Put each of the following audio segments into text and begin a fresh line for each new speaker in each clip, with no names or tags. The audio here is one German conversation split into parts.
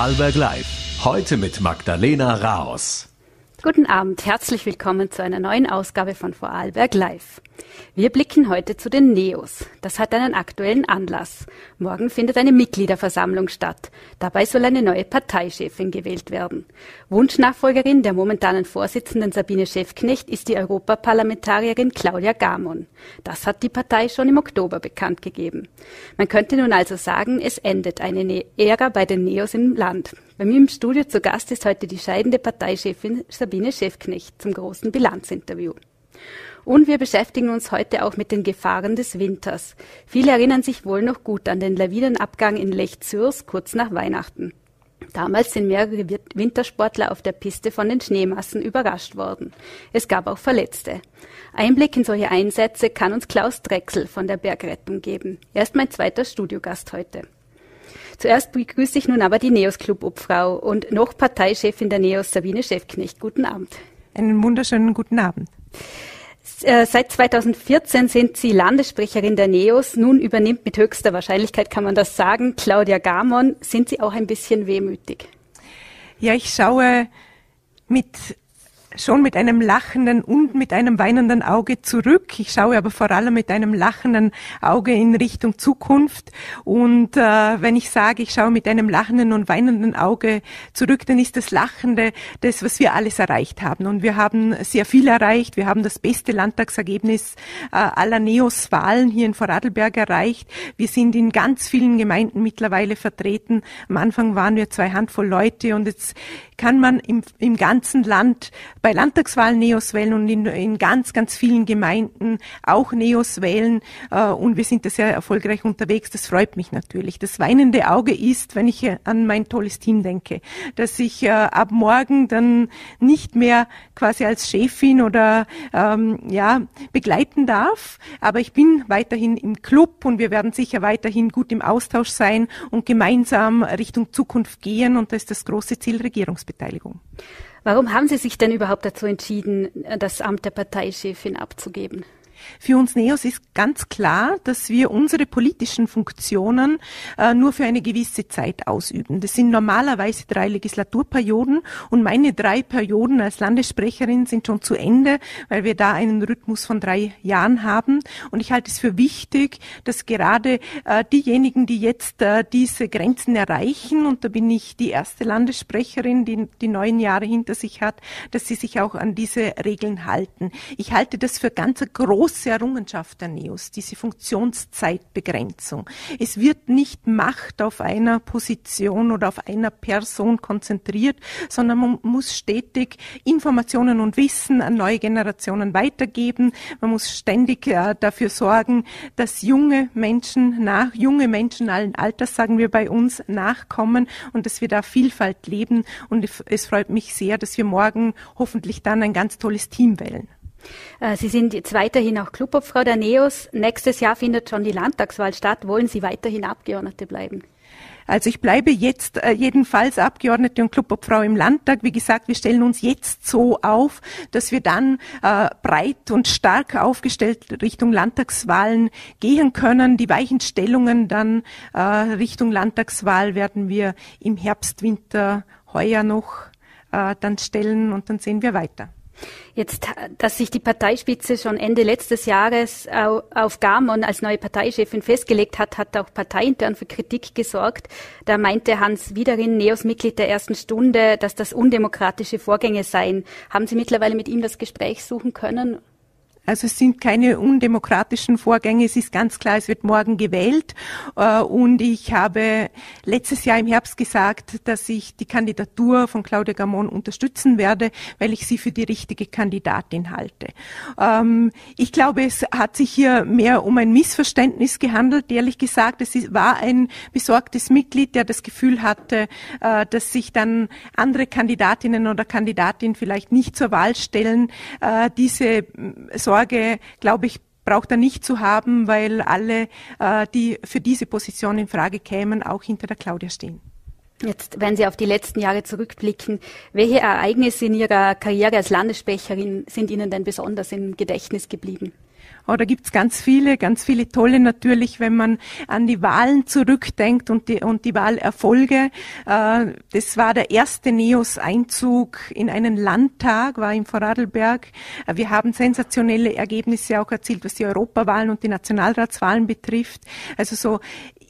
Vorarlberg Live. Heute mit Magdalena Raos.
Guten Abend, herzlich willkommen zu einer neuen Ausgabe von Vorarlberg Live. Wir blicken heute zu den Neos. Das hat einen aktuellen Anlass. Morgen findet eine Mitgliederversammlung statt. Dabei soll eine neue Parteichefin gewählt werden. Wunschnachfolgerin der momentanen Vorsitzenden Sabine Schäfknecht ist die Europaparlamentarierin Claudia Gamon. Das hat die Partei schon im Oktober bekannt gegeben. Man könnte nun also sagen, es endet eine ne-, Ära bei den Neos im Land. Bei mir im Studio zu Gast ist heute die scheidende Parteichefin Sabine Schäfknecht zum großen Bilanzinterview. Und wir beschäftigen uns heute auch mit den Gefahren des Winters. Viele erinnern sich wohl noch gut an den Lawinenabgang in Lech-Zürs kurz nach Weihnachten. Damals sind mehrere Wintersportler auf der Piste von den Schneemassen überrascht worden. Es gab auch Verletzte. Einblick in solche Einsätze kann uns Klaus Drechsel von der Bergrettung geben. Er ist mein zweiter Studiogast heute. Zuerst begrüße ich nun aber die Neos Club Obfrau und noch Parteichefin der Neos Sabine Schäfknecht. Guten Abend.
Einen wunderschönen guten Abend.
Äh, seit 2014 sind Sie Landessprecherin der NEOS. Nun übernimmt mit höchster Wahrscheinlichkeit, kann man das sagen, Claudia Gamon. Sind Sie auch ein bisschen wehmütig?
Ja, ich schaue mit schon mit einem lachenden und mit einem weinenden Auge zurück. Ich schaue aber vor allem mit einem lachenden Auge in Richtung Zukunft. Und äh, wenn ich sage, ich schaue mit einem lachenden und weinenden Auge zurück, dann ist das Lachende das, was wir alles erreicht haben. Und wir haben sehr viel erreicht. Wir haben das beste Landtagsergebnis äh, aller Neos-Wahlen hier in Vorarlberg erreicht. Wir sind in ganz vielen Gemeinden mittlerweile vertreten. Am Anfang waren wir zwei Handvoll Leute und jetzt kann man im, im ganzen Land bei Landtagswahlen Neos wählen und in, in ganz, ganz vielen Gemeinden auch Neos wählen. Äh, und wir sind da sehr erfolgreich unterwegs. Das freut mich natürlich. Das weinende Auge ist, wenn ich an mein tolles Team denke, dass ich äh, ab morgen dann nicht mehr quasi als Chefin oder ähm, ja begleiten darf. Aber ich bin weiterhin im Club und wir werden sicher weiterhin gut im Austausch sein und gemeinsam Richtung Zukunft gehen. Und das ist das große Ziel Regierungsbildung. Beteiligung.
Warum haben Sie sich denn überhaupt dazu entschieden, das Amt der Parteichefin abzugeben?
Für uns Neos ist ganz klar, dass wir unsere politischen Funktionen äh, nur für eine gewisse Zeit ausüben. Das sind normalerweise drei Legislaturperioden und meine drei Perioden als Landessprecherin sind schon zu Ende, weil wir da einen Rhythmus von drei Jahren haben. Und ich halte es für wichtig, dass gerade äh, diejenigen, die jetzt äh, diese Grenzen erreichen, und da bin ich die erste Landessprecherin, die die neun Jahre hinter sich hat, dass sie sich auch an diese Regeln halten. Ich halte das für ganz groß große Errungenschaft der NEOS, diese Funktionszeitbegrenzung. Es wird nicht Macht auf einer Position oder auf einer Person konzentriert, sondern man muss stetig Informationen und Wissen an neue Generationen weitergeben. Man muss ständig äh, dafür sorgen, dass junge Menschen nach, junge Menschen allen Alters, sagen wir bei uns, nachkommen und dass wir da Vielfalt leben. Und es freut mich sehr, dass wir morgen hoffentlich dann ein ganz tolles Team wählen.
Äh, Sie sind jetzt weiterhin auch Clubobfrau der NEOS. Nächstes Jahr findet schon die Landtagswahl statt. Wollen Sie weiterhin Abgeordnete bleiben?
Also ich bleibe jetzt äh, jedenfalls Abgeordnete und Clubobfrau im Landtag. Wie gesagt, wir stellen uns jetzt so auf, dass wir dann äh, breit und stark aufgestellt Richtung Landtagswahlen gehen können. Die Weichenstellungen dann Richtung Landtagswahl werden wir im Herbst, Winter heuer noch dann stellen und dann sehen wir weiter.
Jetzt, dass sich die Parteispitze schon Ende letztes Jahres auf Gamon als neue Parteichefin festgelegt hat, hat auch parteiintern für Kritik gesorgt. Da meinte Hans Wiederin, Neos Mitglied der ersten Stunde, dass das undemokratische Vorgänge seien. Haben Sie mittlerweile mit ihm das Gespräch suchen können?
Also es sind keine undemokratischen Vorgänge. Es ist ganz klar, es wird morgen gewählt. Äh, und ich habe letztes Jahr im Herbst gesagt, dass ich die Kandidatur von Claudia Gamon unterstützen werde, weil ich sie für die richtige Kandidatin halte. Ähm, ich glaube, es hat sich hier mehr um ein Missverständnis gehandelt. Ehrlich gesagt, es war ein besorgtes Mitglied, der das Gefühl hatte, äh, dass sich dann andere Kandidatinnen oder Kandidatinnen vielleicht nicht zur Wahl stellen. Äh, diese Sorge Sorge, glaube ich, braucht er nicht zu haben, weil alle, äh, die für diese Position in Frage kämen, auch hinter der Claudia stehen.
Jetzt, wenn Sie auf die letzten Jahre zurückblicken, welche Ereignisse in Ihrer Karriere als Landessprecherin sind Ihnen denn besonders im Gedächtnis geblieben?
Oh, da gibt's ganz viele, ganz viele tolle natürlich, wenn man an die Wahlen zurückdenkt und die, und die Wahlerfolge. Äh, das war der erste NEOS-Einzug in einen Landtag, war im Vorarlberg. Äh, wir haben sensationelle Ergebnisse auch erzielt, was die Europawahlen und die Nationalratswahlen betrifft. Also so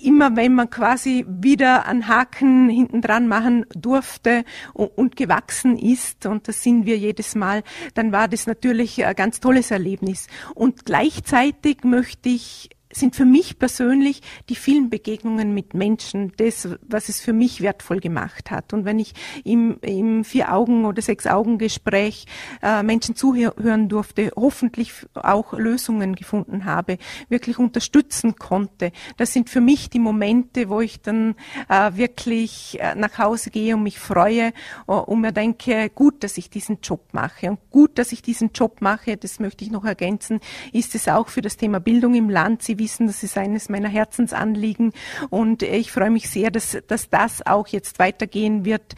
immer wenn man quasi wieder einen Haken hinten dran machen durfte und, und, gewachsen ist, und das sind wir jedes Mal, dann war das natürlich ein ganz tolles Erlebnis. Und gleichzeitig möchte ich sind für mich persönlich die vielen Begegnungen mit Menschen das, was es für mich wertvoll gemacht hat. Und wenn ich im, im Vier-Augen- oder Sechs-Augen-Gespräch äh, Menschen zuhören durfte, hoffentlich auch Lösungen gefunden habe, wirklich unterstützen konnte, das sind für mich die Momente, wo ich dann äh, wirklich äh, nach Hause gehe und mich freue uh, und mir denke, gut, dass ich diesen Job mache. Und gut, dass ich diesen Job mache, das möchte ich noch ergänzen, ist es auch für das Thema Bildung im Land. Wissen, das ist eines meiner Herzensanliegen. Und ich freue mich sehr, dass, dass das auch jetzt weitergehen wird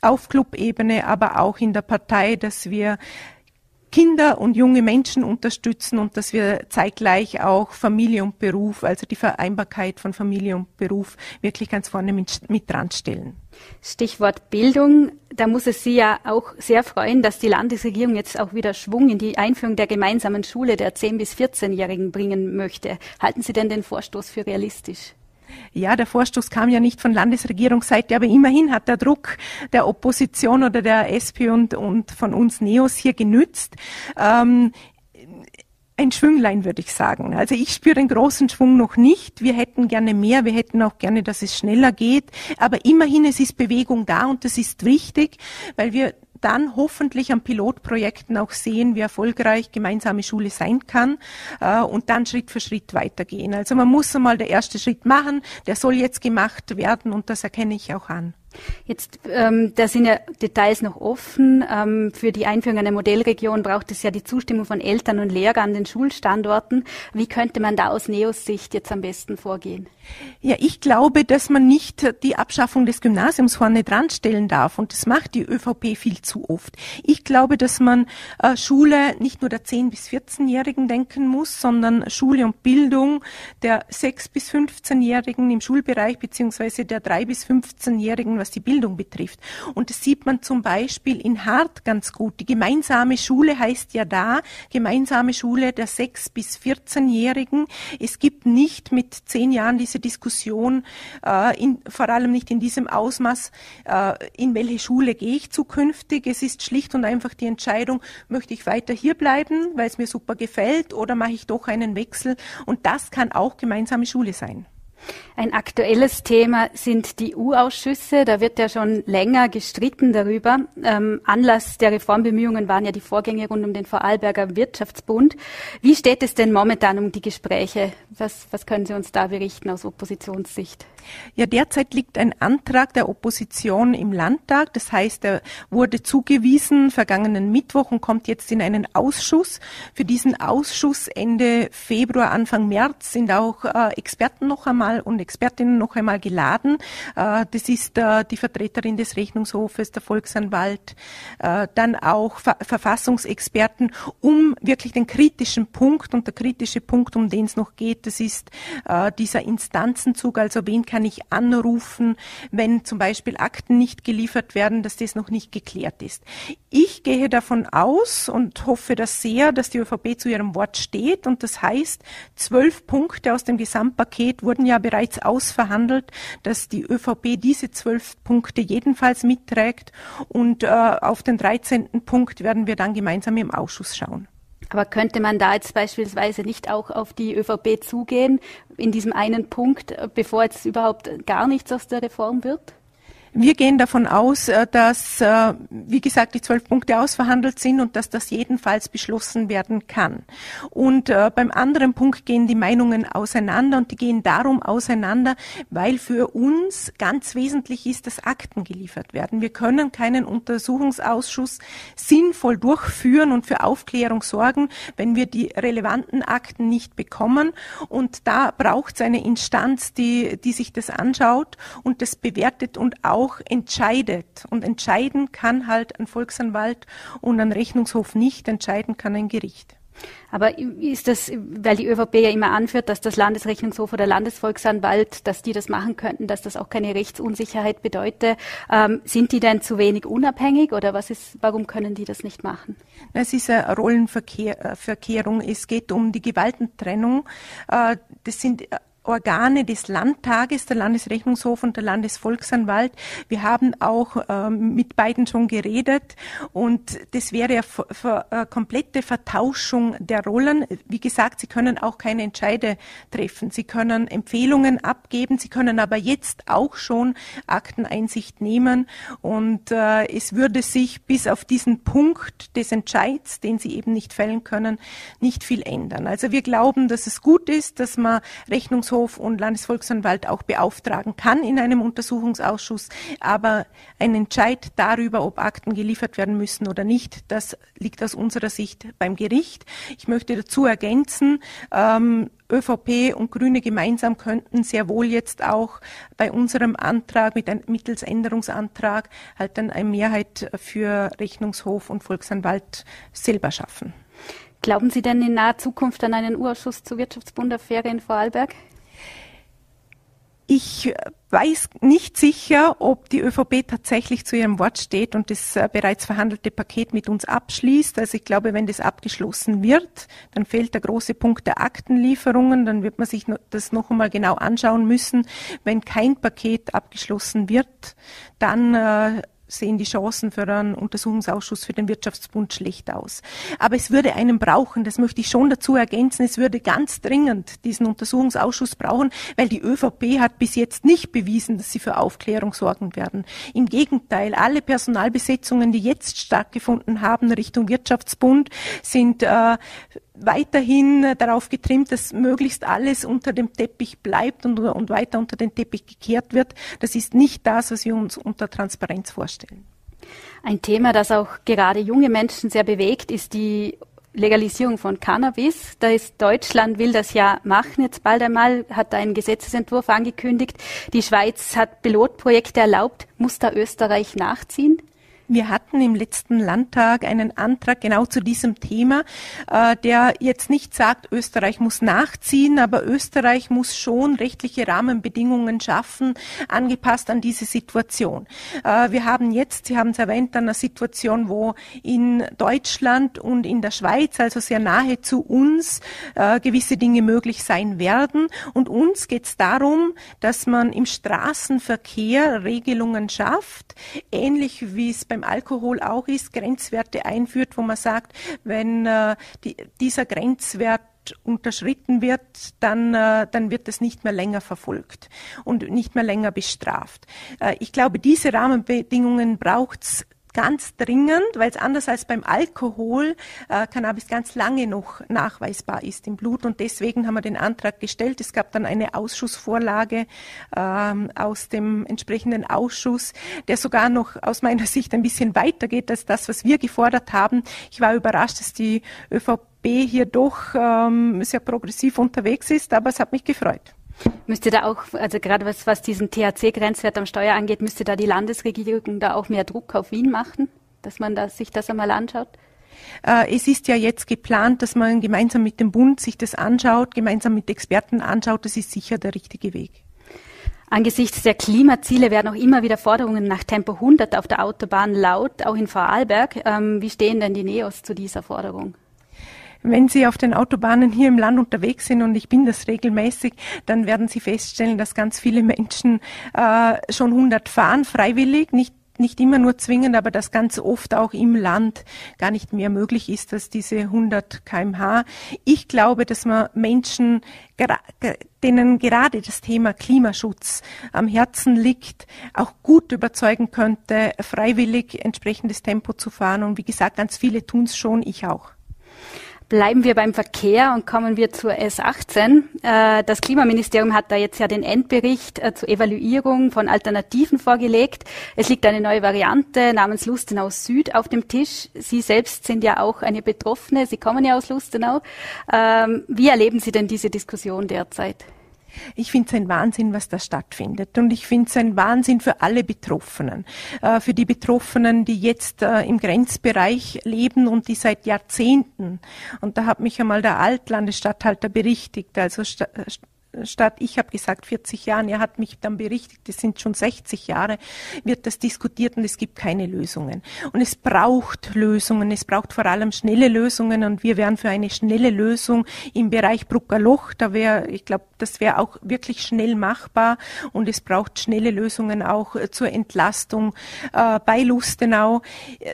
auf Clubebene, aber auch in der Partei, dass wir Kinder und junge Menschen unterstützen und dass wir zeitgleich auch Familie und Beruf, also die Vereinbarkeit von Familie und Beruf wirklich ganz vorne mit, mit dran stellen.
Stichwort Bildung. Da muss es Sie ja auch sehr freuen, dass die Landesregierung jetzt auch wieder Schwung in die Einführung der gemeinsamen Schule der 10- bis 14-Jährigen bringen möchte. Halten Sie denn den Vorstoß für realistisch?
Ja, der Vorstoß kam ja nicht von Landesregierungsseite, aber immerhin hat der Druck der Opposition oder der SP und, und von uns Neos hier genützt. Ähm, ein Schwünglein, würde ich sagen. Also ich spüre den großen Schwung noch nicht. Wir hätten gerne mehr, wir hätten auch gerne, dass es schneller geht. Aber immerhin, es ist Bewegung da und das ist wichtig, weil wir dann hoffentlich an Pilotprojekten auch sehen, wie erfolgreich gemeinsame Schule sein kann äh, und dann Schritt für Schritt weitergehen. Also man muss einmal der erste Schritt machen, der soll jetzt gemacht werden und das erkenne ich auch an.
Jetzt, ähm, da sind ja Details noch offen. Ähm, für die Einführung einer Modellregion braucht es ja die Zustimmung von Eltern und Lehrern an den Schulstandorten. Wie könnte man da aus Neos Sicht jetzt am besten vorgehen?
Ja, ich glaube, dass man nicht die Abschaffung des Gymnasiums vorne dran stellen darf. Und das macht die ÖVP viel zu oft. Ich glaube, dass man äh, Schule nicht nur der 10- bis 14-Jährigen denken muss, sondern Schule und Bildung der 6- bis 15-Jährigen im Schulbereich beziehungsweise der 3- bis 15-Jährigen, was die Bildung betrifft. Und das sieht man zum Beispiel in Hart ganz gut. Die gemeinsame Schule heißt ja da gemeinsame Schule der 6- bis 14-Jährigen. Es gibt nicht mit zehn Jahren diese Diskussion, äh, in, vor allem nicht in diesem Ausmaß, äh, in welche Schule gehe ich zukünftig. Es ist schlicht und einfach die Entscheidung, möchte ich weiter hier bleiben, weil es mir super gefällt, oder mache ich doch einen Wechsel. Und das kann auch gemeinsame Schule sein.
Ein aktuelles Thema sind die U-Ausschüsse. Da wird ja schon länger gestritten darüber. Ähm, Anlass der Reformbemühungen waren ja die Vorgänge rund um den Vorarlberger Wirtschaftsbund. Wie steht es denn momentan um die Gespräche? Was, was können Sie uns da berichten aus Oppositionssicht?
Ja, derzeit liegt ein Antrag der Opposition im Landtag. Das heißt, er wurde zugewiesen vergangenen Mittwoch und kommt jetzt in einen Ausschuss. Für diesen Ausschuss Ende Februar, Anfang März sind auch äh, Experten noch einmal und Expertinnen noch einmal geladen. Äh, das ist äh, die Vertreterin des Rechnungshofes, der Volksanwalt, äh, dann auch Ver Verfassungsexperten, um wirklich den kritischen Punkt und der kritische Punkt, um den es noch geht, das ist dieser Instanzenzug, also wen kann ich anrufen, wenn zum Beispiel Akten nicht geliefert werden, dass das noch nicht geklärt ist. Ich gehe davon aus und hoffe das sehr, dass die ÖVP zu ihrem Wort steht und das heißt, zwölf Punkte aus dem Gesamtpaket wurden ja bereits ausverhandelt, dass die ÖVP diese zwölf Punkte jedenfalls mitträgt und äh, auf den 13. Punkt werden wir dann gemeinsam im Ausschuss schauen.
Aber könnte man da jetzt beispielsweise nicht auch auf die ÖVP zugehen in diesem einen Punkt, bevor jetzt überhaupt gar nichts aus der Reform wird?
Wir gehen davon aus, äh, dass, äh, wie gesagt, die zwölf Punkte ausverhandelt sind und dass das jedenfalls beschlossen werden kann. Und äh, beim anderen Punkt gehen die Meinungen auseinander und die gehen darum auseinander, weil für uns ganz wesentlich ist, dass Akten geliefert werden. Wir können keinen Untersuchungsausschuss sinnvoll durchführen und für Aufklärung sorgen, wenn wir die relevanten Akten nicht bekommen. Und da braucht es eine Instanz, die, die sich das anschaut und das bewertet und auch auch entscheidet. Und entscheiden kann halt ein Volksanwalt und ein Rechnungshof nicht, entscheiden kann ein Gericht.
Aber ist das, weil die ÖVP ja immer anführt, dass das Landesrechnungshof oder Landesvolksanwalt, dass die das machen könnten, dass das auch keine Rechtsunsicherheit bedeutet, ähm, sind die denn zu wenig unabhängig oder was ist, warum können die das nicht machen?
Es ist eine Rollenverkehrung. Es geht um die Gewaltentrennung. Äh, das sind Organe des Landtages, der Landesrechnungshof und der Landesvolksanwalt. Wir haben auch ähm, mit beiden schon geredet und das wäre eine komplette Vertauschung der Rollen. Wie gesagt, Sie können auch keine Entscheide treffen. Sie können Empfehlungen abgeben. Sie können aber jetzt auch schon Akteneinsicht nehmen und äh, es würde sich bis auf diesen Punkt des Entscheids, den Sie eben nicht fällen können, nicht viel ändern. Also wir glauben, dass es gut ist, dass man Rechnungshof Gerichtshof und Landesvolksanwalt auch beauftragen kann in einem Untersuchungsausschuss. Aber ein Entscheid darüber, ob Akten geliefert werden müssen oder nicht, das liegt aus unserer Sicht beim Gericht. Ich möchte dazu ergänzen, ähm, ÖVP und Grüne gemeinsam könnten sehr wohl jetzt auch bei unserem Antrag mit einem mittels Änderungsantrag halt dann eine Mehrheit für Rechnungshof und Volksanwalt selber schaffen.
Glauben Sie denn in naher Zukunft an einen Urschuss zur Wirtschaftsbundaffäre in Vorarlberg?
Ich weiß nicht sicher, ob die ÖVP tatsächlich zu ihrem Wort steht und das äh, bereits verhandelte Paket mit uns abschließt. Also ich glaube, wenn das abgeschlossen wird, dann fehlt der große Punkt der Aktenlieferungen. Dann wird man sich das noch einmal genau anschauen müssen. Wenn kein Paket abgeschlossen wird, dann äh, sehen die Chancen für einen Untersuchungsausschuss für den Wirtschaftsbund schlecht aus. Aber es würde einen brauchen, das möchte ich schon dazu ergänzen, es würde ganz dringend diesen Untersuchungsausschuss brauchen, weil die ÖVP hat bis jetzt nicht bewiesen, dass sie für Aufklärung sorgen werden. Im Gegenteil, alle Personalbesetzungen, die jetzt stattgefunden haben Richtung Wirtschaftsbund, sind äh, weiterhin darauf getrimmt, dass möglichst alles unter dem Teppich bleibt und, und weiter unter den Teppich gekehrt wird. Das ist nicht das, was wir uns unter Transparenz vorstellen.
Ein Thema, das auch gerade junge Menschen sehr bewegt, ist die Legalisierung von Cannabis. Da ist Deutschland will das ja machen jetzt bald einmal, hat einen Gesetzesentwurf angekündigt. Die Schweiz hat Pilotprojekte erlaubt. Muss da Österreich nachziehen?
Wir hatten im letzten Landtag einen Antrag genau zu diesem Thema, äh, der jetzt nicht sagt, Österreich muss nachziehen, aber Österreich muss schon rechtliche Rahmenbedingungen schaffen, angepasst an diese Situation. Äh, wir haben jetzt, Sie haben es erwähnt, eine Situation, wo in Deutschland und in der Schweiz, also sehr nahe zu uns, äh, gewisse Dinge möglich sein werden. Und uns geht es darum, dass man im Straßenverkehr Regelungen schafft, ähnlich wie es beim beim Alkohol auch ist, Grenzwerte einführt, wo man sagt, wenn äh, die, dieser Grenzwert unterschritten wird, dann, äh, dann wird es nicht mehr länger verfolgt und nicht mehr länger bestraft. Äh, ich glaube, diese Rahmenbedingungen braucht es ganz dringend, weil es anders als beim Alkohol äh, Cannabis ganz lange noch nachweisbar ist im Blut und deswegen haben wir den Antrag gestellt. Es gab dann eine Ausschussvorlage ähm, aus dem entsprechenden Ausschuss, der sogar noch aus meiner Sicht ein bisschen weiter geht als das, was wir gefordert haben. Ich war überrascht, dass die ÖVP hier doch ähm, sehr progressiv unterwegs ist, aber es hat mich gefreut.
Müsste da auch, also gerade was, was diesen THC-Grenzwert am Steuer angeht, müsste da die Landesregierung da auch mehr Druck auf Wien machen, dass man da, sich das einmal anschaut?
Äh, es ist ja jetzt geplant, dass man gemeinsam mit dem Bund sich das anschaut, gemeinsam mit Experten anschaut. Das ist sicher der richtige Weg.
Angesichts der Klimaziele werden auch immer wieder Forderungen nach Tempo 100 auf der Autobahn laut, auch in Vorarlberg. Ähm, wie stehen denn die Neos zu dieser Forderung?
Wenn Sie auf den Autobahnen hier im Land unterwegs sind, und ich bin das regelmäßig, dann werden Sie feststellen, dass ganz viele Menschen äh, schon 100 fahren, freiwillig, nicht nicht immer nur zwingend, aber dass ganz oft auch im Land gar nicht mehr möglich ist, dass diese 100 kmh. Ich glaube, dass man Menschen, denen gerade das Thema Klimaschutz am Herzen liegt, auch gut überzeugen könnte, freiwillig entsprechendes Tempo zu fahren. Und wie gesagt, ganz viele tun es schon, ich auch.
Bleiben wir beim Verkehr und kommen wir zur S18. Äh, das Klimaministerium hat da jetzt ja den Endbericht äh, zur Evaluierung von Alternativen vorgelegt. Es liegt eine neue Variante namens Lustenau Süd auf dem Tisch. Sie selbst sind ja auch eine Betroffene. Sie kommen ja aus Lustenau. Ähm, wie erleben Sie denn diese Diskussion derzeit?
Ich finde es ein Wahnsinn, was da stattfindet. Und ich finde es ein Wahnsinn für alle Betroffenen. Äh, für die Betroffenen, die jetzt äh, im Grenzbereich leben und die seit Jahrzehnten. Und da hat mich einmal der Altlandesstatthalter berichtigt, also statt ich habe gesagt 40 Jahren, er hat mich dann berichtigt, das sind schon 60 Jahre, wird das diskutiert und es gibt keine Lösungen. Und es braucht Lösungen, es braucht vor allem schnelle Lösungen und wir wären für eine schnelle Lösung im Bereich Brucker Loch, da wäre, ich glaube, das wäre auch wirklich schnell machbar und es braucht schnelle Lösungen auch äh, zur Entlastung äh, bei Lustenau,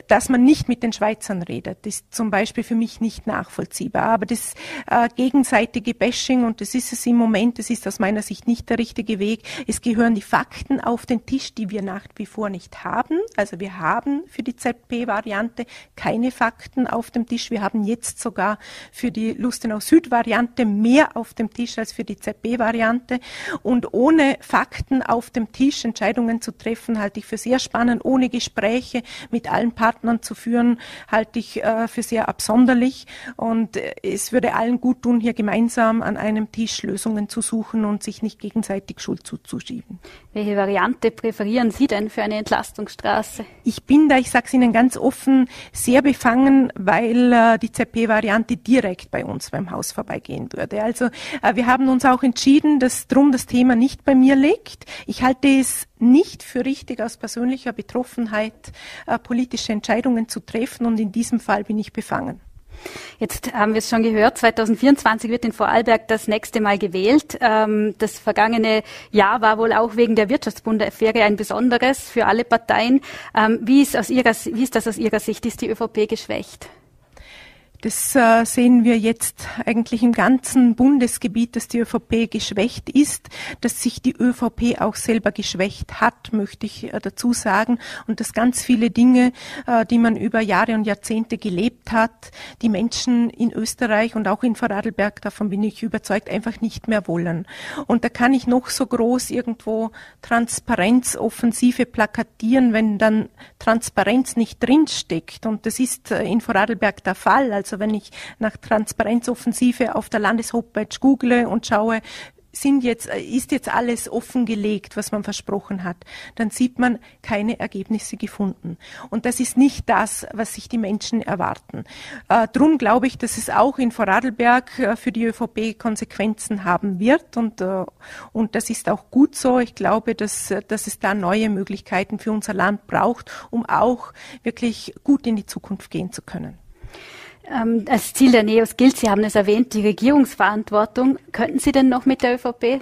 dass man nicht mit den Schweizern redet, das ist zum Beispiel für mich nicht nachvollziehbar. Aber das äh, gegenseitige Bashing und das ist es im Moment. Das ist aus meiner Sicht nicht der richtige Weg. Es gehören die Fakten auf den Tisch, die wir nach wie vor nicht haben. Also wir haben für die ZP-Variante keine Fakten auf dem Tisch. Wir haben jetzt sogar für die Lustenau-Süd-Variante mehr auf dem Tisch als für die ZP-Variante. Und ohne Fakten auf dem Tisch Entscheidungen zu treffen, halte ich für sehr spannend. Ohne Gespräche mit allen Partnern zu führen, halte ich äh, für sehr absonderlich. Und äh, es würde allen gut tun, hier gemeinsam an einem Tisch Lösungen zu suchen und sich nicht gegenseitig Schuld zuzuschieben.
Welche Variante präferieren Sie denn für eine Entlastungsstraße?
Ich bin da, ich sage es Ihnen ganz offen, sehr befangen, weil äh, die ZP-Variante direkt bei uns beim Haus vorbeigehen würde. Also äh, wir haben uns auch entschieden, dass drum das Thema nicht bei mir liegt. Ich halte es nicht für richtig, aus persönlicher Betroffenheit äh, politische Entscheidungen zu treffen und in diesem Fall bin ich befangen.
Jetzt haben wir es schon gehört, 2024 wird in Vorarlberg das nächste Mal gewählt. Ähm, das vergangene Jahr war wohl auch wegen der Wirtschaftsbundaffäre ein besonderes für alle Parteien. Ähm, wie ist, aus Ihrer, wie ist das aus Ihrer Sicht? Ist die ÖVP geschwächt?
Das äh, sehen wir jetzt eigentlich im ganzen Bundesgebiet, dass die ÖVP geschwächt ist, dass sich die ÖVP auch selber geschwächt hat, möchte ich äh, dazu sagen, und dass ganz viele Dinge, äh, die man über Jahre und Jahrzehnte gelebt hat, die Menschen in Österreich und auch in Vorarlberg, davon bin ich überzeugt, einfach nicht mehr wollen. Und da kann ich noch so groß irgendwo Transparenzoffensive plakatieren, wenn dann Transparenz nicht drinsteckt. Und das ist in Vorarlberg der Fall. Also also wenn ich nach Transparenzoffensive auf der Landeshomepage google und schaue, sind jetzt, ist jetzt alles offengelegt, was man versprochen hat, dann sieht man keine Ergebnisse gefunden. Und das ist nicht das, was sich die Menschen erwarten. Äh, drum glaube ich, dass es auch in Vorarlberg äh, für die ÖVP Konsequenzen haben wird und, äh, und das ist auch gut so. Ich glaube, dass, dass es da neue Möglichkeiten für unser Land braucht, um auch wirklich gut in die Zukunft gehen zu können.
Ähm, als Ziel der NEOS gilt, Sie haben es erwähnt, die Regierungsverantwortung. Könnten Sie denn noch mit der ÖVP?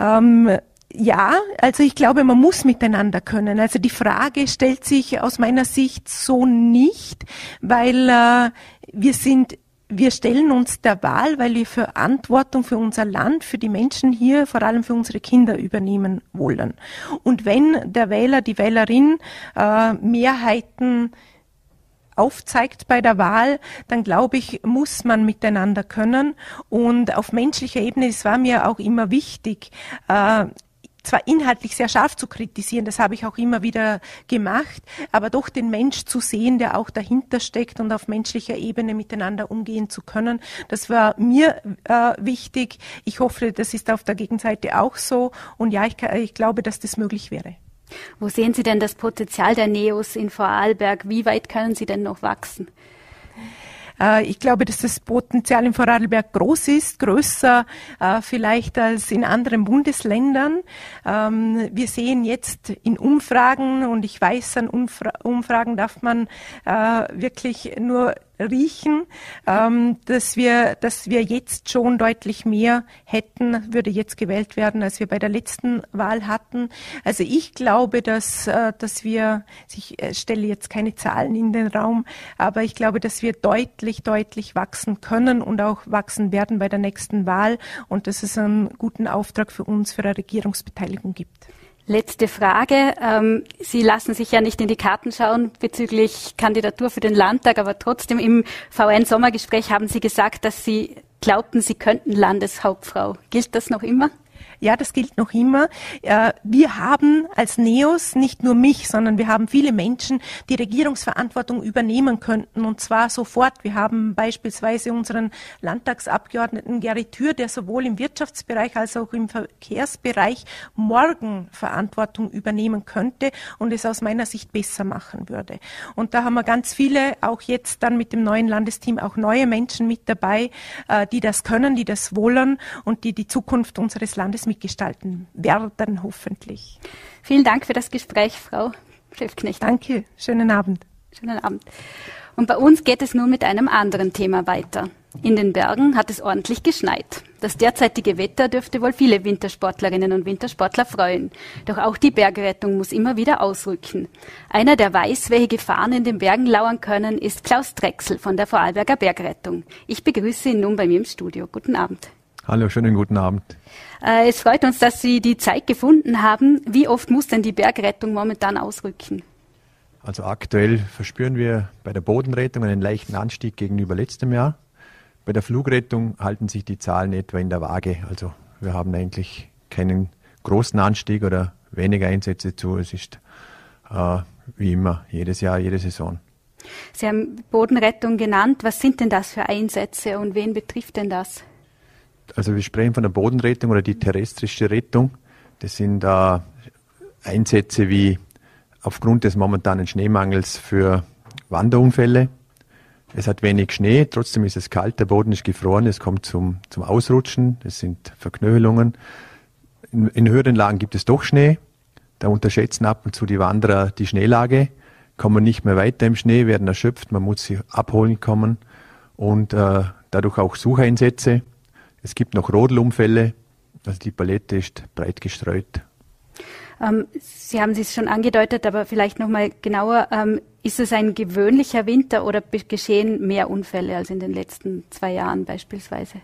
Ähm, ja, also ich glaube, man muss miteinander können. Also die Frage stellt sich aus meiner Sicht so nicht, weil äh, wir sind wir stellen uns der Wahl, weil wir Verantwortung für unser Land, für die Menschen hier, vor allem für unsere Kinder übernehmen wollen. Und wenn der Wähler, die Wählerin äh, Mehrheiten aufzeigt bei der Wahl, dann glaube ich, muss man miteinander können. Und auf menschlicher Ebene, es war mir auch immer wichtig, äh, zwar inhaltlich sehr scharf zu kritisieren, das habe ich auch immer wieder gemacht, aber doch den Mensch zu sehen, der auch dahinter steckt und auf menschlicher Ebene miteinander umgehen zu können. Das war mir äh, wichtig. Ich hoffe, das ist auf der Gegenseite auch so. Und ja, ich, ich glaube, dass das möglich wäre.
Wo sehen Sie denn das Potenzial der Neos in Vorarlberg? Wie weit können sie denn noch wachsen?
Äh, ich glaube, dass das Potenzial in Vorarlberg groß ist, größer äh, vielleicht als in anderen Bundesländern. Ähm, wir sehen jetzt in Umfragen, und ich weiß, an Umfragen darf man äh, wirklich nur riechen, ähm, dass wir, dass wir jetzt schon deutlich mehr hätten, würde jetzt gewählt werden, als wir bei der letzten Wahl hatten. Also ich glaube, dass, äh, dass wir, ich äh, stelle jetzt keine Zahlen in den Raum, aber ich glaube, dass wir deutlich, deutlich wachsen können und auch wachsen werden bei der nächsten Wahl und dass es einen guten Auftrag für uns für eine Regierungsbeteiligung gibt.
Letzte Frage. Ähm, Sie lassen sich ja nicht in die Karten schauen bezüglich Kandidatur für den Landtag, aber trotzdem im VN-Sommergespräch haben Sie gesagt, dass Sie glaubten, Sie könnten Landeshauptfrau. Gilt das noch immer?
Ja, das gilt noch immer. Äh, wir haben als NEOS nicht nur mich, sondern wir haben viele Menschen, die Regierungsverantwortung übernehmen könnten und zwar sofort. Wir haben beispielsweise unseren Landtagsabgeordneten Gary Tür, der sowohl im Wirtschaftsbereich als auch im Verkehrsbereich morgen Verantwortung übernehmen könnte und es aus meiner Sicht besser machen würde. Und da haben wir ganz viele, auch jetzt dann mit dem neuen Landesteam, auch neue Menschen mit dabei, äh, die das können, die das wollen und die die Zukunft unseres Landes mitgestalten werden, hoffentlich.
Vielen Dank für das Gespräch, Frau Chefknecht.
Danke, schönen Abend.
Schönen Abend. Und bei uns geht es nun mit einem anderen Thema weiter. In den Bergen hat es ordentlich geschneit. Das derzeitige Wetter dürfte wohl viele Wintersportlerinnen und Wintersportler freuen. Doch auch die Bergrettung muss immer wieder ausrücken. Einer, der weiß, welche Gefahren in den Bergen lauern können, ist Klaus Drechsel von der Vorarlberger Bergrettung. Ich begrüße ihn nun bei mir im Studio. Guten Abend.
Hallo, schönen guten Abend.
Äh, es freut uns, dass Sie die Zeit gefunden haben. Wie oft muss denn die Bergrettung momentan ausrücken?
Also aktuell verspüren wir bei der Bodenrettung einen leichten Anstieg gegenüber letztem Jahr. Bei der Flugrettung halten sich die Zahlen etwa in der Waage. Also wir haben eigentlich keinen großen Anstieg oder weniger Einsätze zu. Es ist äh, wie immer jedes Jahr, jede Saison.
Sie haben Bodenrettung genannt. Was sind denn das für Einsätze und wen betrifft denn das?
Also wir sprechen von der Bodenrettung oder die terrestrische Rettung. Das sind äh, Einsätze wie aufgrund des momentanen Schneemangels für Wanderunfälle. Es hat wenig Schnee, trotzdem ist es kalt, der Boden ist gefroren, es kommt zum, zum Ausrutschen, es sind Verknöhlungen. In, in höheren Lagen gibt es doch Schnee, da unterschätzen ab und zu die Wanderer die Schneelage, kommen nicht mehr weiter im Schnee, werden erschöpft, man muss sie abholen kommen und äh, dadurch auch Sucheinsätze. Es gibt noch Rodelunfälle, also die Palette ist breit gestreut.
Ähm, Sie haben es schon angedeutet, aber vielleicht noch mal genauer. Ähm, ist es ein gewöhnlicher Winter oder geschehen mehr Unfälle als in den letzten zwei Jahren beispielsweise?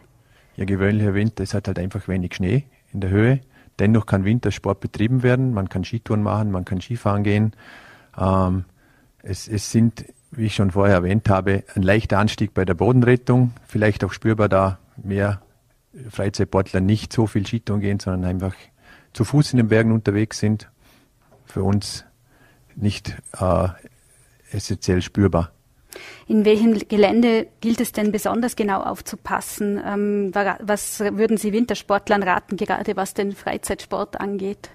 Ja, gewöhnlicher Winter. Es hat halt einfach wenig Schnee in der Höhe. Dennoch kann Wintersport betrieben werden. Man kann Skitouren machen, man kann Skifahren gehen. Ähm, es, es sind, wie ich schon vorher erwähnt habe, ein leichter Anstieg bei der Bodenrettung. Vielleicht auch spürbar, da mehr Freizeitsportler nicht so viel Skitouren gehen, sondern einfach zu Fuß in den Bergen unterwegs sind, für uns nicht äh, essentiell spürbar.
In welchem Gelände gilt es denn besonders genau aufzupassen? Ähm, was würden Sie Wintersportlern raten, gerade was den Freizeitsport angeht?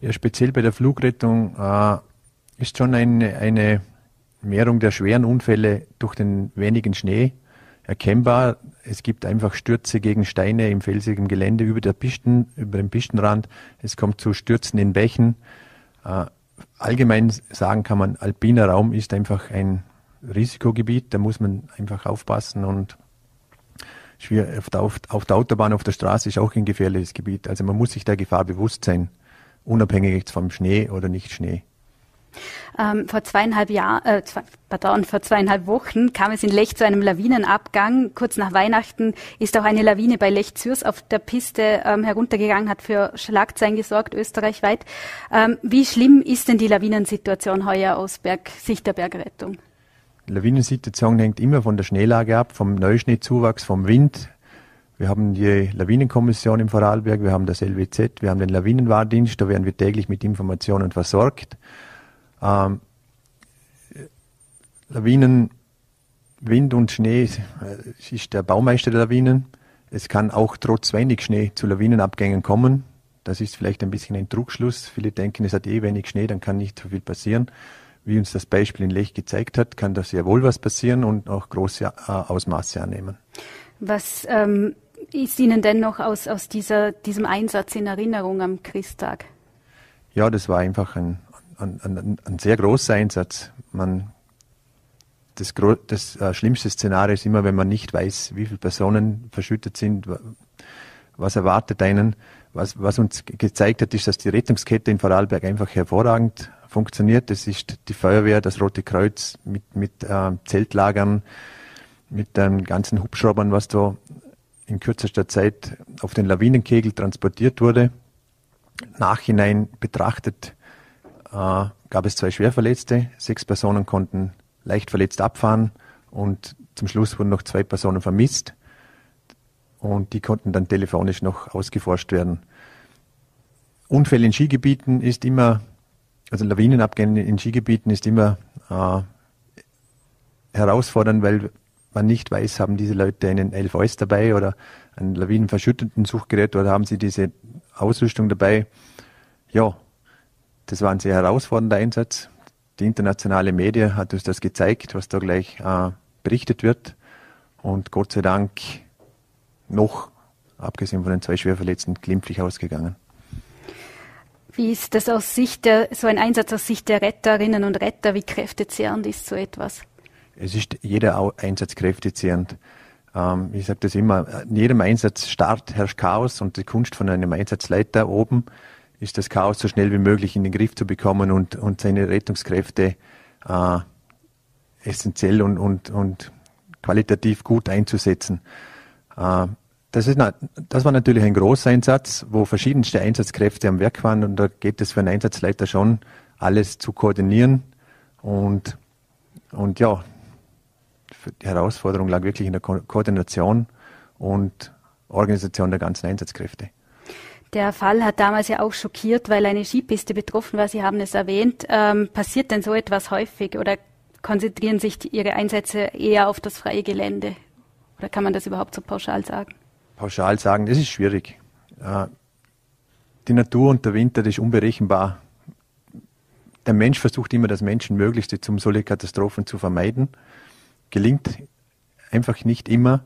Ja, speziell bei der Flugrettung äh, ist schon eine, eine Mehrung der schweren Unfälle durch den wenigen Schnee erkennbar. Es gibt einfach Stürze gegen Steine im felsigen Gelände über, der Pisten, über den Pistenrand. Es kommt zu Stürzen in Bächen. Äh, allgemein sagen kann man, alpiner Raum ist einfach ein Risikogebiet. Da muss man einfach aufpassen und auf der, auf der Autobahn, auf der Straße ist auch ein gefährliches Gebiet. Also man muss sich der Gefahr bewusst sein, unabhängig vom Schnee oder nicht Schnee.
Ähm, vor zweieinhalb Jahren, äh, zwei, pardon, vor zweieinhalb Wochen kam es in Lech zu einem Lawinenabgang. Kurz nach Weihnachten ist auch eine Lawine bei Lech Zürs auf der Piste ähm, heruntergegangen, hat für Schlagzeilen gesorgt, österreichweit. Ähm, wie schlimm ist denn die Lawinensituation heuer aus Berg, Sicht der Bergrettung?
Die Lawinensituation hängt immer von der Schneelage ab, vom Neuschneezuwachs, vom Wind. Wir haben die Lawinenkommission im Vorarlberg, wir haben das LWZ, wir haben den Lawinenwarndienst, da werden wir täglich mit Informationen versorgt. Ähm, Lawinen, Wind und Schnee ist der Baumeister der Lawinen. Es kann auch trotz wenig Schnee zu Lawinenabgängen kommen. Das ist vielleicht ein bisschen ein Trugschluss. Viele denken, es hat eh wenig Schnee, dann kann nicht so viel passieren. Wie uns das Beispiel in Lech gezeigt hat, kann da sehr wohl was passieren und auch große äh, Ausmaße annehmen.
Was ähm, ist Ihnen denn noch aus, aus dieser, diesem Einsatz in Erinnerung am Christtag?
Ja, das war einfach ein, ein, ein, ein sehr großer Einsatz. Man, das, das äh, schlimmste Szenario ist immer, wenn man nicht weiß, wie viele Personen verschüttet sind, was erwartet einen. Was, was uns gezeigt hat, ist, dass die Rettungskette in Vorarlberg einfach hervorragend funktioniert. Das ist die Feuerwehr, das Rote Kreuz mit, mit äh, Zeltlagern, mit den ganzen Hubschraubern, was da in kürzester Zeit auf den Lawinenkegel transportiert wurde. Nachhinein betrachtet äh, gab es zwei Schwerverletzte. Sechs Personen konnten leicht verletzt abfahren und zum Schluss wurden noch zwei Personen vermisst und die konnten dann telefonisch noch ausgeforscht werden. Unfälle in Skigebieten ist immer, also Lawinenabgänge in Skigebieten ist immer äh, herausfordernd, weil man nicht weiß, haben diese Leute einen LVS dabei oder ein lawinenverschüttenden Suchgerät oder haben sie diese Ausrüstung dabei. Ja, das war ein sehr herausfordernder Einsatz. Die internationale Media hat uns das gezeigt, was da gleich äh, berichtet wird. Und Gott sei Dank noch, abgesehen von den zwei Schwerverletzten, glimpflich ausgegangen.
Wie ist das aus Sicht der, so ein Einsatz aus Sicht der Retterinnen und Retter? Wie kräftezehrend ist so etwas?
Es ist jeder Einsatz kräftezehrend. Ähm, ich sage das immer, in jedem Einsatzstart herrscht Chaos und die Kunst von einem Einsatzleiter oben ist das Chaos so schnell wie möglich in den Griff zu bekommen und, und seine Rettungskräfte äh, essentiell und, und, und qualitativ gut einzusetzen. Äh, das, ist, das war natürlich ein großer Einsatz, wo verschiedenste Einsatzkräfte am Werk waren und da geht es für einen Einsatzleiter schon, alles zu koordinieren und, und ja, die Herausforderung lag wirklich in der Ko Koordination und Organisation der ganzen Einsatzkräfte.
Der Fall hat damals ja auch schockiert, weil eine Skipiste betroffen war. Sie haben es erwähnt. Ähm, passiert denn so etwas häufig oder konzentrieren sich die, Ihre Einsätze eher auf das freie Gelände? Oder kann man das überhaupt so pauschal sagen?
Pauschal sagen, das ist schwierig. Äh, die Natur und der Winter, das ist unberechenbar. Der Mensch versucht immer das Menschenmöglichste, um solche Katastrophen zu vermeiden. Gelingt einfach nicht immer.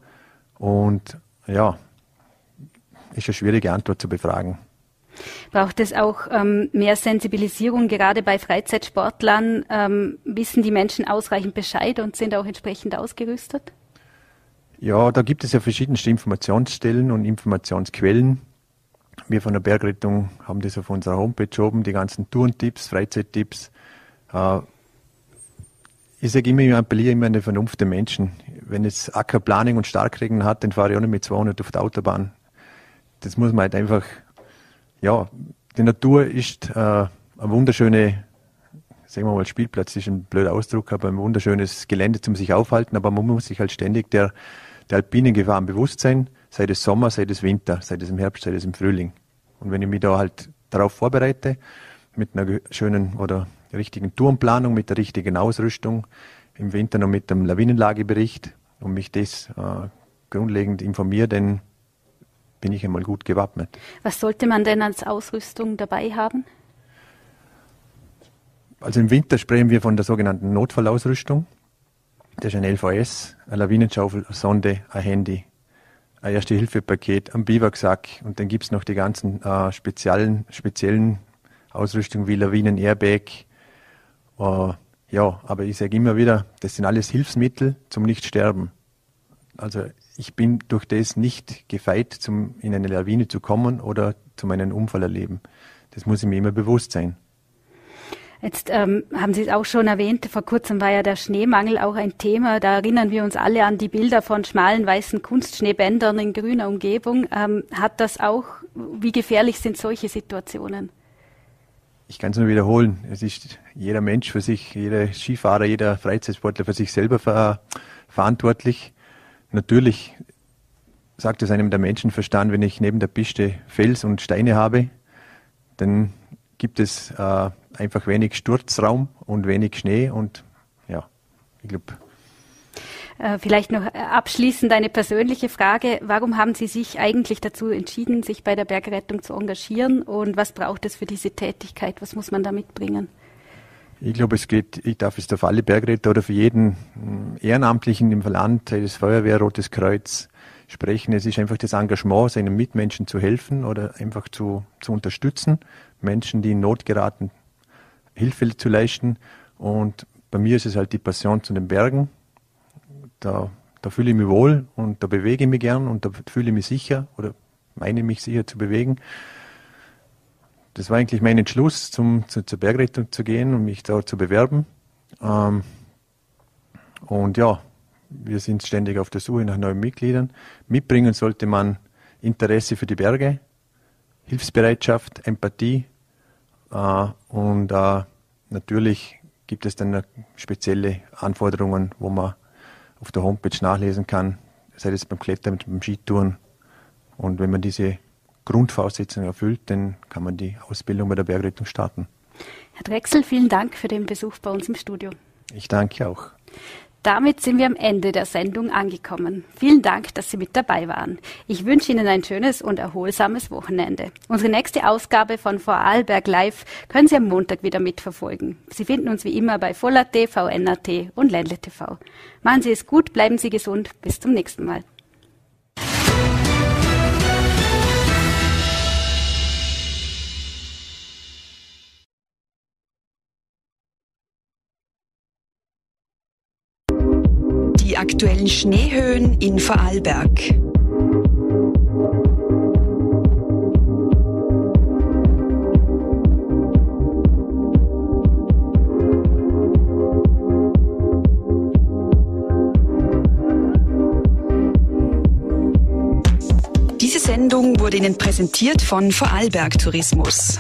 Und ja, ist eine schwierige Antwort zu befragen.
Braucht es auch ähm, mehr Sensibilisierung, gerade bei Freizeitsportlern? Ähm, wissen die Menschen ausreichend Bescheid und sind auch entsprechend ausgerüstet?
Ja, da gibt es ja verschiedenste Informationsstellen und Informationsquellen. Wir von der Bergrettung haben das auf unserer Homepage oben, die ganzen Tourentipps, Freizeittipps. Äh, ich sage immer, ich appelliere immer an die Vernunft der Menschen. Wenn es Ackerplanung und Starkregen hat, dann fahre ich auch nicht mit 200 auf der Autobahn. Das muss man halt einfach, ja, die Natur ist äh, eine wunderschöne sagen wir mal, Spielplatz ist ein blöder Ausdruck, aber ein wunderschönes Gelände zum sich aufhalten, aber man muss sich halt ständig der, der alpinen Gefahren bewusst sein, sei es Sommer, sei es Winter, sei es im Herbst, sei es im Frühling. Und wenn ich mich da halt darauf vorbereite, mit einer schönen oder richtigen Tourenplanung, mit der richtigen Ausrüstung, im Winter noch mit dem Lawinenlagebericht und mich das äh, grundlegend informiere, dann bin ich einmal gut gewappnet.
Was sollte man denn als Ausrüstung dabei haben?
Also im Winter sprechen wir von der sogenannten Notfallausrüstung. Das ist ein LVS, eine Lawinenschaufel, eine Sonde, ein Handy, ein Erste-Hilfe-Paket, ein Biwaksack und dann gibt es noch die ganzen äh, speziellen, speziellen Ausrüstungen wie Lawinen-Airbag. Äh, ja, aber ich sage immer wieder, das sind alles Hilfsmittel zum Nichtsterben. Also ich bin durch das nicht gefeit, zum, in eine Lawine zu kommen oder zu meinem Unfall erleben. Das muss ich mir immer bewusst sein.
Jetzt ähm, haben Sie es auch schon erwähnt, vor kurzem war ja der Schneemangel auch ein Thema. Da erinnern wir uns alle an die Bilder von schmalen weißen Kunstschneebändern in grüner Umgebung. Ähm, hat das auch, wie gefährlich sind solche Situationen?
Ich kann es nur wiederholen. Es ist jeder Mensch für sich, jeder Skifahrer, jeder Freizeitsportler für sich selber ver verantwortlich. Natürlich sagt es einem der Menschenverstand, wenn ich neben der Piste Fels und Steine habe, dann gibt es äh, einfach wenig Sturzraum und wenig Schnee und ja, ich glaube.
Äh, vielleicht noch abschließend eine persönliche Frage. Warum haben Sie sich eigentlich dazu entschieden, sich bei der Bergrettung zu engagieren und was braucht es für diese Tätigkeit? Was muss man da mitbringen?
Ich glaube, es geht, ich darf es für alle Bergretter oder für jeden hm, Ehrenamtlichen im Land, sei es Feuerwehr, Rotes Kreuz, sprechen. Es ist einfach das Engagement, seinen Mitmenschen zu helfen oder einfach zu, zu unterstützen. Menschen, die in Not geraten, Hilfe zu leisten. Und bei mir ist es halt die Passion zu den Bergen. Da, da fühle ich mich wohl und da bewege ich mich gern und da fühle ich mich sicher oder meine mich sicher zu bewegen. Das war eigentlich mein Entschluss, zum, zu, zur Bergrettung zu gehen und mich da zu bewerben. Ähm, und ja, wir sind ständig auf der Suche nach neuen Mitgliedern. Mitbringen sollte man Interesse für die Berge, Hilfsbereitschaft, Empathie äh, und äh, natürlich gibt es dann spezielle Anforderungen, wo man auf der Homepage nachlesen kann, sei es beim Klettern, beim Skitouren. Und wenn man diese Grundvoraussetzungen erfüllt, dann kann man die Ausbildung bei der Bergrettung starten.
Herr Drechsel, vielen Dank für den Besuch bei uns im Studio.
Ich danke auch.
Damit sind wir am Ende der Sendung angekommen. Vielen Dank, dass Sie mit dabei waren. Ich wünsche Ihnen ein schönes und erholsames Wochenende. Unsere nächste Ausgabe von Vorarlberg Live können Sie am Montag wieder mitverfolgen. Sie finden uns wie immer bei Voll.at, VNAT und Ländle TV. Machen Sie es gut, bleiben Sie gesund. Bis zum nächsten Mal.
Aktuellen Schneehöhen in Vorarlberg. Diese Sendung wurde Ihnen präsentiert von Vorarlberg Tourismus.